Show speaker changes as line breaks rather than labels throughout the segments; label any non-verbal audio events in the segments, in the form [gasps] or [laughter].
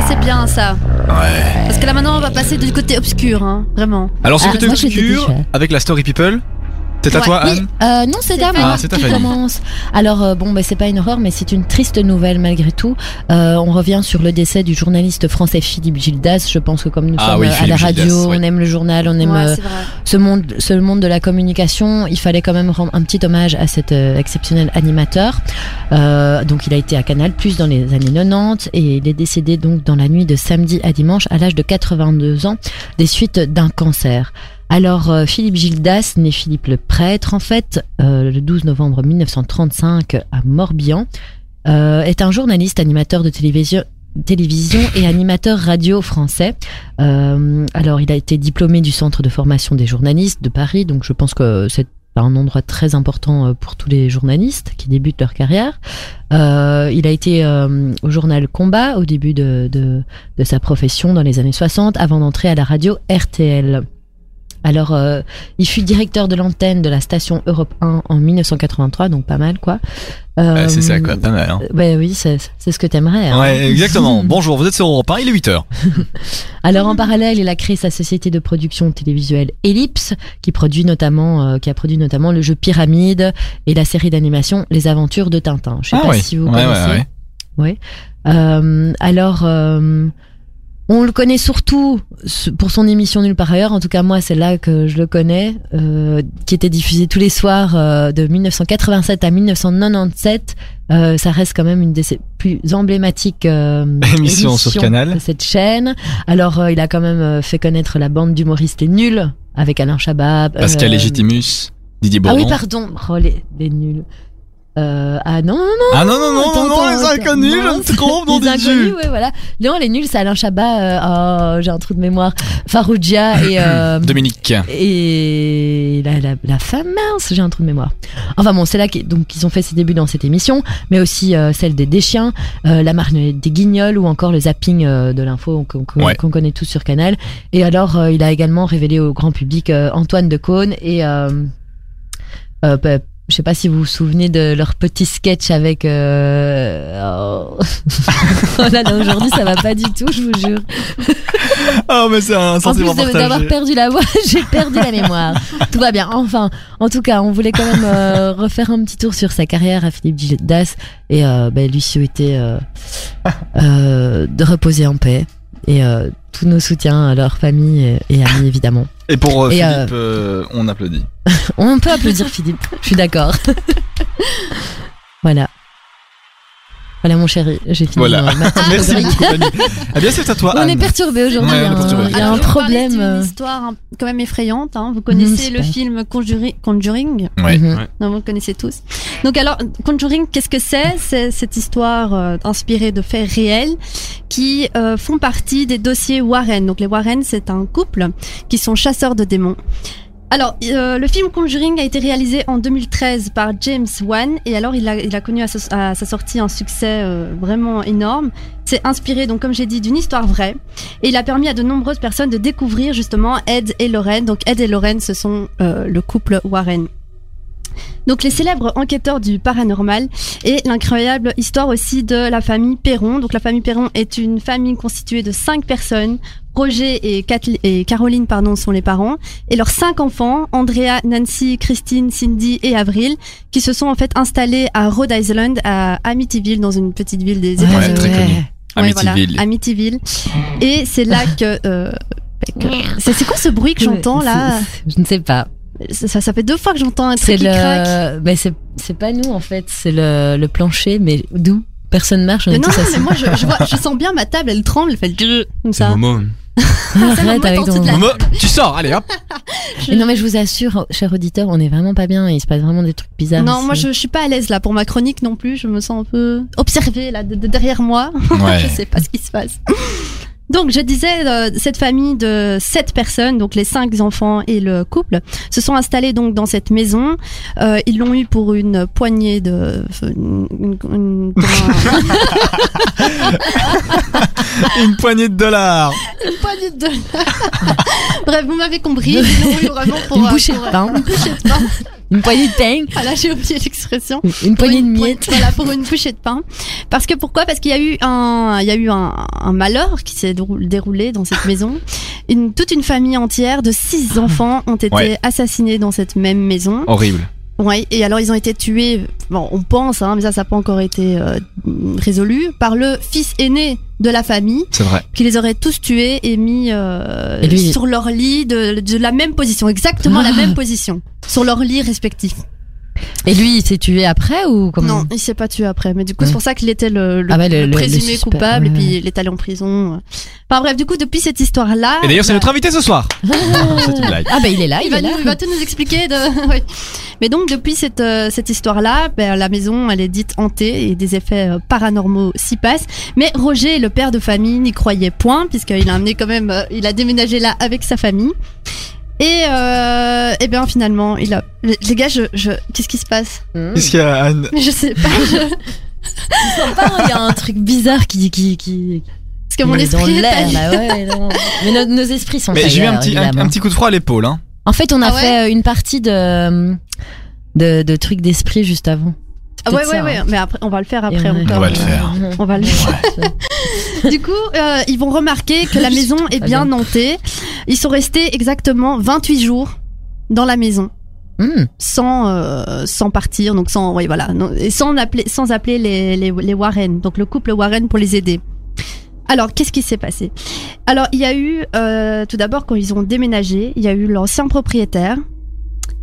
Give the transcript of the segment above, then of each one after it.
ça c'est bien ça.
Ouais.
Parce que là maintenant on va passer du côté obscur, hein, vraiment.
Alors, ce
Ah,
côté
moi,
obscur avec la story people, c'est à
Ouais.
toi,
Oui,
Anne
euh, non, c'est à moi
Ah, c'est
commence. Alors euh, bon, bah, c'est pas une horreur, mais c'est une triste nouvelle malgré tout. Euh, on revient sur le décès du journaliste français Philippe Gildas. Je pense que comme nous
Ah
sommes
oui,
à la radio,
Gildas, oui.
on aime le journal, on aime
Ouais,
euh, ce monde, ce monde de la communication, il fallait quand même rendre un petit hommage à cet euh, exceptionnel animateur. Euh, donc, il a été à Canal Plus dans les années 90 et il est décédé donc dans la nuit de samedi à dimanche à l'âge de 82 ans des suites d'un cancer. Alors, euh, Philippe Gildas, né Philippe le prêtre, en fait, euh, le 12 novembre 1935 à Morbihan, euh, est un journaliste, animateur de télévision et animateur radio français. Alors, il a été diplômé du Centre de formation des journalistes de Paris, donc je pense que c'est un endroit très important pour tous les journalistes qui débutent leur carrière. Il a été au journal Combat au début de sa profession dans les années 60 avant d'entrer à la radio RTL. Alors, euh, il fut directeur de l'antenne de la station Europe 1 en 1983, donc pas mal quoi. Euh,
Ouais, C'est ça, quoi, pas mal. Hein.
Ouais, oui, c'est c'est ce que t'aimerais. hein.
Ouais, exactement. [laughs] Bonjour, vous êtes sur Europe 1, il est 8h. [laughs]
Alors en parallèle, il a créé sa société de production télévisuelle Ellipse, qui produit notamment, euh, qui a produit notamment le jeu Pyramide et la série d'animation Les Aventures de Tintin. Je sais
Ah
pas
oui.
si vous
Ouais, ouais,
connaissez.
ouais.
Euh, alors, euh, on le connaît surtout pour son émission Nulle part ailleurs. En tout cas, moi, c'est là que je le connais, euh, qui était diffusée tous les soirs euh, de 1987 à 1997. Euh, ça reste quand même une des plus emblématiques euh, [laughs]
Émissions sur Canal.
de cette chaîne. Alors, euh, il a quand même euh, fait connaître la bande d'humoristes Les Nuls avec Alain Chabat.
Pascal Légitimus, Didier
Ah
Bourdon.
oui, pardon. Oh, les, les Nuls. Euh, ah non, non, non.
Ah non, non, non,
Attends,
non, non,
attends,
les inconnus,
attends,
je me trompe, non,
les inconnus, ouais, voilà. Non, les nuls, c'est Alain Chabat. euh, oh, j'ai un trou de mémoire. Faroudia et euh, [coughs]
Dominique.
et la, la, la femme mince, j'ai un trou de mémoire. Enfin bon, c'est là qu'ils ont fait ses débuts dans cette émission, mais aussi euh, celle des Deschiens, euh, la marionnette des Guignols ou encore le zapping euh, de l'info qu'on qu'on-
Ouais.
qu'on connaît tous sur Canal. Et alors, il a également révélé au grand public Antoine de Caunes et euh, je sais pas si vous vous souvenez de leur petit sketch avec. Euh... Oh. [laughs] oh là là, aujourd'hui ça va pas du tout, je vous jure. [laughs]
Oh, mais c'est un
En plus
sentiment
d'avoir perdu la voix, [laughs] j'ai perdu la mémoire. Tout va bien. Enfin, en tout cas, on voulait quand même euh, refaire un petit tour sur sa carrière à Philippe Gildas et euh, ben, lui souhaiter euh, euh, de reposer en paix et euh, tous nos soutiens à leur famille et, et amis évidemment.
Et pour euh,
Et,
Philippe, euh, on applaudit. [laughs]
On peut applaudir Philippe. Je suis d'accord. [laughs] voilà. Voilà mon chéri, j'ai fini
Voilà.
ma- [laughs]
Merci beaucoup. Eh bien, c'est à toi,
On
Anne.
est perturbé aujourd'hui.
Ouais, on est
hein. Il y a
Alors,
un problème.
d'une
euh,
histoire hein, quand même effrayante. hein. Vous connaissez
Mhm,
le film Conjuring, Conjuring?
Ouais.
mhm.
Non, vous le connaissez tous. Donc alors, Conjuring, qu'est-ce que c'est? C'est cette histoire euh, inspirée de faits réels qui euh, font partie des dossiers Warren. Donc les Warren, c'est un couple qui sont chasseurs de démons. Alors, euh, le film Conjuring a été réalisé en 2013 par James Wan et alors il a, il a connu à, sa- sortie un succès euh, vraiment énorme. C'est inspiré, donc comme j'ai dit, d'une histoire vraie et il a permis à de nombreuses personnes de découvrir justement Ed et Lorraine. Donc Ed et Lorraine, ce sont euh, le couple Warren. Donc les célèbres enquêteurs du paranormal et l'incroyable histoire aussi de la famille Perron. Donc la famille Perron est une famille constituée de cinq personnes. Roger et, Kathleen- et Caroline pardon, sont les parents et leurs cinq enfants, Andrea, Nancy, Christine, Cindy et Avril, qui se sont en fait installés à Rhode Island, à Amityville, dans une petite ville des
Ouais,
États-Unis.
très connu.
Ouais, voilà,
Amityville.
Amityville. Et c'est là que... euh, c'est quoi ce bruit que j'entends là?
Je ne sais pas.
ça, ça fait deux fois que j'entends un truc qui craque.
le. Mais c'est pas nous en fait. C'est le, le plancher, mais d'où? Personne marche. On
Mais
est
non, non, mais moi je, je, vois, je sens bien ma table, elle tremble, elle fait le- comme
C'est
ça.
Momo.
Arrête avec ton.
la-
tu sors, allez hop. [laughs]
Non, mais je vous assure, cher auditeur, on est vraiment pas bien. Il se passe vraiment des trucs bizarres.
Non, moi je, je suis pas à l'aise là pour ma chronique non plus, je me sens un peu observée là de, de derrière moi, [laughs]
Ouais.
je sais pas ce qui se passe. Donc je disais, euh, cette famille de sept personnes, donc les cinq enfants et le couple, se sont installés donc dans cette maison. Euh, ils l'ont eu pour une poignée de, une- une- une- [laughs]
Une poignée de dollars.
Une poignée de dollars. Bref, vous m'avez compris. Pour
Une
euh,
bouchée
pour,
de pain.
Une bouchée de pain.
Une poignée de pain,
Voilà, j'ai oublié l'expression.
une poignée de
Pour
miettes.
poignée- Voilà, pour une bouchée de pain. Parce que pourquoi Parce qu'il y a eu un, il y a eu un, un malheur qui s'est dérou- déroulé dans cette maison. Une, toute une famille entière de six enfants ont été
Ouais.
assassinés dans cette même maison.
Horrible.
Ouais, et alors ils ont été tués, bon, on pense, hein, mais ça, ça n'a pas encore été euh, résolu, par le fils aîné de la famille,
C'est vrai.
qui les aurait tous tués et mis euh,
Et lui-
sur leur lit de, de la même position, exactement la
Ah.
même position, sur leur lit respectif.
Et lui, il s'est tué après ou comment
Non, il s'est pas tué après, mais du coup c'est pour ça qu'il était le, le-
Ah ouais, le-
le
le-
présumé coupable et puis il est allé en prison. Enfin bref, du coup depuis cette histoire-là,
Et d'ailleurs, c'est
bah,
notre invité ce soir. [laughs] C'est une blague.
Ah bah il est là,
il,
il,
va
est là.
nous- il va tout nous expliquer. De... [laughs] oui. Mais donc depuis cette euh, cette histoire-là, ben, la maison elle est dite hantée et des effets euh, paranormaux s'y passent. Mais Roger, le père de famille, n'y croyait point puisqu'il a amené quand même, euh, il a déménagé là avec sa famille. Et euh, et bien finalement, il a les gars, je, je qu'est-ce qui se passe
Mmh.
Qu'est-ce qu'il y a, Anne [laughs]
Je sais pas. [laughs] [laughs] je-
Sympa, il y a un truc bizarre qui qui qui
Parce que mon esprit est
l'air
allé.
là, ouais, non. Mais nos, nos esprits sont
Mais j'ai eu un petit, un, petit coup de froid à l'épaule. Hein.
En fait, on a
Ah ouais
fait euh, une partie de de, de trucs d'esprit juste avant.
Ah ouais
peut-être
ouais
ça,
ouais,
hein.
mais après on va le faire après
ouais.
encore.
On va le faire.
On va le faire. Du coup, euh, ils vont remarquer que la maison est bien hantée. Ils sont restés exactement 28 jours dans la maison
Mmh.
sans euh, sans partir, donc sans ouais, voilà, non, et sans appeler sans appeler les, les les Warren, donc le couple Warren pour les aider. Alors, qu'est-ce qui s'est passé? Alors, il y a eu euh, tout d'abord quand ils ont déménagé, il y a eu l'ancien propriétaire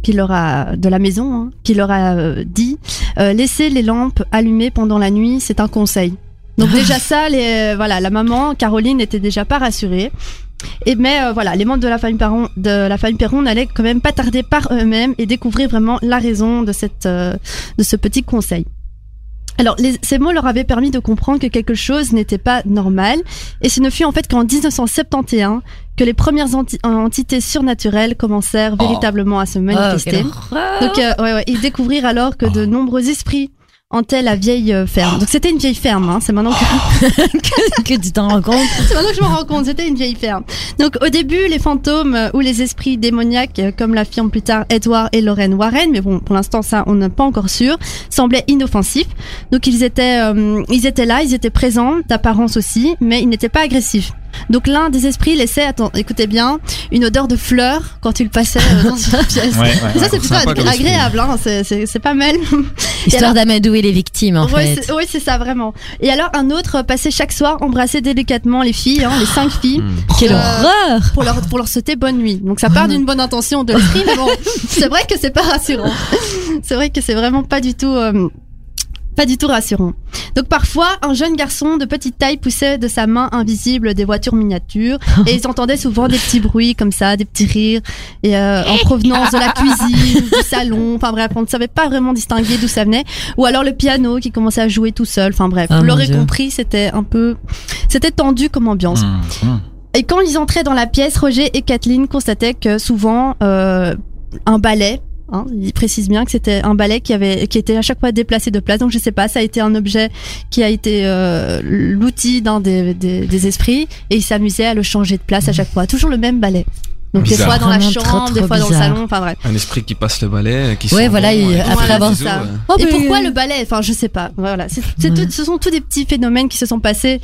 qui leur a de la maison, hein, qui leur a euh, dit laissez les lampes allumées pendant la nuit, c'est un conseil. Donc déjà [laughs] ça, les, voilà, la maman Caroline n'était déjà pas rassurée. Et mais euh, voilà, les membres de la famille Perron, de la famille Perron n'allaient quand même pas tarder par eux-mêmes et découvrir vraiment la raison de cette euh, de ce petit conseil. Alors, les- ces mots leur avaient permis de comprendre que quelque chose n'était pas normal, et ce ne fut en fait qu'en 1971 que les premières enti- entités surnaturelles commencèrent
Oh.
véritablement à se
Oh,
manifester.
horreur.
Donc, euh, ouais, ouais, ils découvrirent alors que de nombreux esprits hantaient la vieille euh, ferme. Donc, c'était une vieille ferme, hein, c'est maintenant que [laughs]
que, que tu t'en rends compte?
c'est maintenant que je me rends compte, c'était une vieille ferme. Donc au début, les fantômes euh, ou les esprits démoniaques, euh, comme l'affirment plus tard Edward et Lorraine Warren, mais bon, pour l'instant ça, on n'est pas encore sûr, semblaient inoffensifs. Donc ils étaient, euh, ils étaient là, ils étaient présents, d'apparence aussi, mais ils n'étaient pas agressifs. Donc l'un des esprits laissait, attends, écoutez bien, une odeur de fleurs quand il passait dans une [laughs] pièce.
Ouais, ouais,
Et ça c'est plutôt agréable, hein, c'est pas mal.
Histoire d'amadouer les victimes en
Ouais,
fait.
c'est- ouais, c'est ça, vraiment. Et alors, un autre passait chaque soir embrasser délicatement les filles, hein, les cinq filles,
Quelle
Euh,
horreur
pour leur, pour leur souhaiter bonne nuit. Donc, ça part d'une bonne intention de l'esprit, mais bon, [laughs] c'est vrai que c'est pas rassurant. C'est vrai que c'est vraiment pas du tout, euh, pas du tout rassurant. Donc, parfois, un jeune garçon de petite taille poussait de sa main invisible des voitures miniatures, [laughs] et ils entendaient souvent des petits bruits comme ça, des petits rires, et euh, en provenance de la [laughs] cuisine, du salon, enfin bref, on ne savait pas vraiment distinguer d'où ça venait. Ou alors le piano qui commençait à jouer tout seul, enfin bref,
Ah,
vous l'aurez compris, c'était un peu, c'était tendu comme ambiance.
Mmh, mmh.
Et quand ils entraient dans la pièce, Roger et Kathleen constataient que souvent euh, un balai, hein, ils précisent bien que c'était un balai qui avait, qui était à chaque fois déplacé de place. Donc je sais pas, ça a été un objet qui a été euh, l'outil d'un des, des, des esprits et ils s'amusaient à le changer de place à chaque fois, toujours le même balai. Donc des fois dans la chambre,
trop,
des fois dans le salon, enfin bref.
Un esprit qui passe le balai, qui
Ouais, voilà,
bon,
il-
et-
après
Voilà,
avoir-
ça.
Ouais.
Oh,
Et pourquoi le balai? Enfin, je sais pas. Voilà, tout- ce sont tous des petits phénomènes qui se sont passés.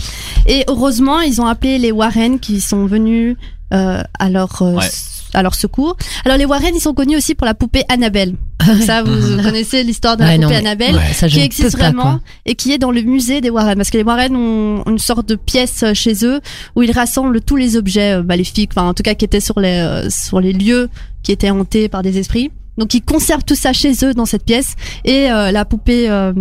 Et heureusement, ils ont appelé les Warren qui sont venus euh, à leur euh,
Ouais.
À leur secours. Alors les Warren, ils sont connus aussi pour la poupée Annabelle. Donc ça, vous [laughs] connaissez l'histoire de la
Ouais,
poupée Annabelle.
Ouais, ça, je
qui existe
pas,
vraiment et qui est dans le musée des Warren parce que les Warren ont une sorte de pièce euh, chez eux où ils rassemblent tous les objets euh, maléfiques enfin en tout cas qui étaient sur les euh, sur les lieux qui étaient hantés par des esprits donc ils conservent tout ça chez eux dans cette pièce et euh, la poupée euh,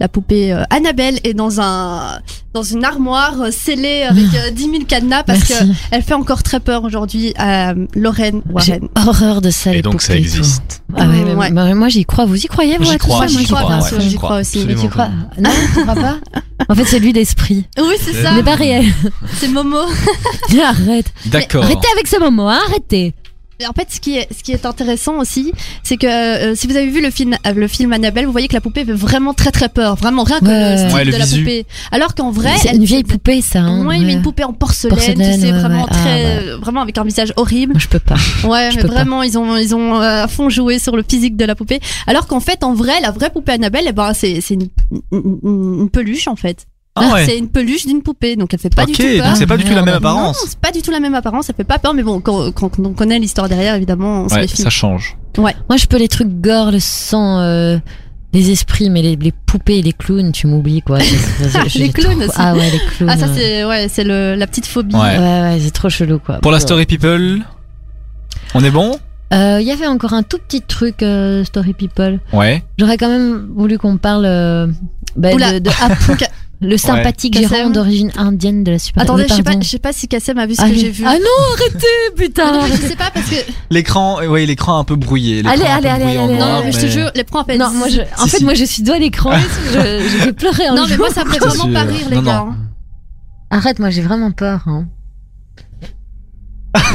la poupée euh, Annabelle est dans un dans une armoire euh, scellée avec [laughs] euh, 10 000 cadenas parce que
Merci.
elle fait encore très peur aujourd'hui à euh, Lorraine Warren.
horreur de ça.
Et
les
donc ça
poupées
existe.
Ah ouais, mais-
Ouais.
mais moi j'y crois. Vous y croyez vous
J'y
à tout
crois,
ça?
J'y
Moi,
crois,
pas.
ouais,
crois
crois.
aussi.
Mais tu crois? Non, tu crois pas? [laughs] En fait, c'est lui d'esprit.
Oui, c'est ça.
Mais pas réel.
C'est Momo. [laughs]
Arrête.
D'accord.
Arrêtez avec ce moment, hein, arrêtez.
En fait, ce qui est, ce qui est intéressant aussi, c'est que euh, si vous avez vu le film, euh, le film Annabelle, vous voyez que la poupée fait vraiment très très peur, vraiment rien que
Ouais.
le style
Ouais, le
de la poupée. Alors qu'en vrai,
C'est une vieille poupée, ça. Hein,
Ouais,
ouais.
mais une poupée en porcelaine,
Porcelaine,
tu sais,
ouais,
vraiment
ouais. Ah,
très,
ouais.
euh, vraiment avec un visage horrible.
Moi, je peux pas. [laughs]
Ouais,
Je
mais
peux pas.
vraiment, ils ont, ils ont euh, à fond joué sur le physique de la poupée. Alors qu'en fait, en vrai, la vraie poupée Annabelle, eh ben, c'est, c'est une, une- une peluche en fait.
Ah ouais.
C'est une peluche d'une poupée, donc elle fait pas
ok,
du tout peur.
donc c'est pas du tout la même
Non,
apparence.
c'est pas du tout la même apparence, ça fait pas peur, mais bon, quand, quand on connaît l'histoire derrière, évidemment, on
Ouais, ça change.
Moi, je peux les trucs gore, le sang, euh, les esprits, mais les, les poupées et les clowns, tu m'oublies, quoi. [laughs]
Les clowns
trop-
aussi.
Ah ouais, les clowns.
Ah, ça, c'est, ouais, c'est le, la petite phobie.
Ouais.
Ouais, ouais, c'est trop chelou, quoi.
Pour la story people, on est bon?
Euh, Il y avait encore un tout petit truc, euh, Story People.
Ouais.
J'aurais quand même voulu qu'on parle euh, bah,
Oula.
de, de Apu, [laughs] le sympathique
Kassem.
gérant d'origine indienne de la super
Attendez,
oui,
je sais pas,
pardon.
je sais pas si Kassem a vu ce
Allez.
que j'ai vu.
Ah non, arrêtez,
Ah
putain.
non, mais je sais pas parce que
L'écran, euh, ouais, l'écran un peu brouillé. l'écran
Allez, allez, allez, allez,
noir,
non, mais je te jure, les points appellent.
Non, moi, je, en
Si,
fait,
si.
moi, je suis doigt à l'écran. je, je vais pleurer un
Non, mais moi, ça me fait [laughs] vraiment pas
sûr.
rire, les
Non,
gars.
non.
Arrête, moi, j'ai vraiment peur. Hein.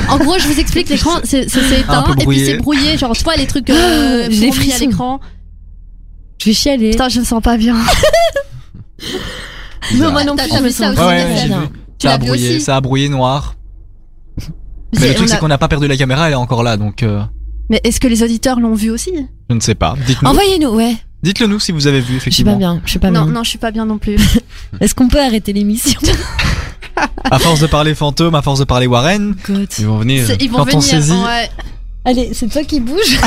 En gros, je vous explique, l'écran, [laughs] c'est éteint, et puis c'est brouillé, genre, tu vois, les trucs [gasps] euh, fourmis à l'écran.
Je vais chialer.
Putain, je me sens pas bien. [laughs]
Non, moi non plus, me
vu ça aussi,
Ouais, j'ai vu.
Tu
Ça a brouillé,
aussi
ça a brouillé noir. [laughs] Mais le truc,
on
c'est qu'on n'a pas perdu la caméra, elle est encore là, donc euh,
Mais est-ce que les auditeurs l'ont vu aussi?
Je ne sais pas. Dites-nous.
Envoyez-nous, ouais.
Dites-le nous si vous avez vu,
Je suis pas
effectivement.
bien. Je suis pas
Non,
bien.
non, je suis pas bien non plus. [laughs]
Est-ce qu'on peut arrêter l'émission? [laughs]
À force de parler fantôme, à force de parler Warren, ils vont venir.
Ils vont
Quand on
venir.
saisit,
Ouais.
Allez, c'est toi qui bouge.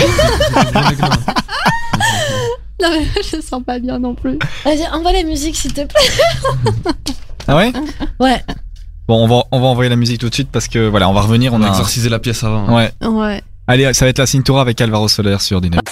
Non, mais je sens pas bien non plus.
Vas-y, envoie la musique, s'il te plaît. [laughs]
Ah ouais
Ouais.
Bon, on va, on va envoyer la musique tout de suite parce que voilà, on va revenir. On,
On
a
exorcisé la pièce avant.
Ouais.
Ouais.
Allez, ça va être la Cintura avec Alvaro Soler sur Dynamique.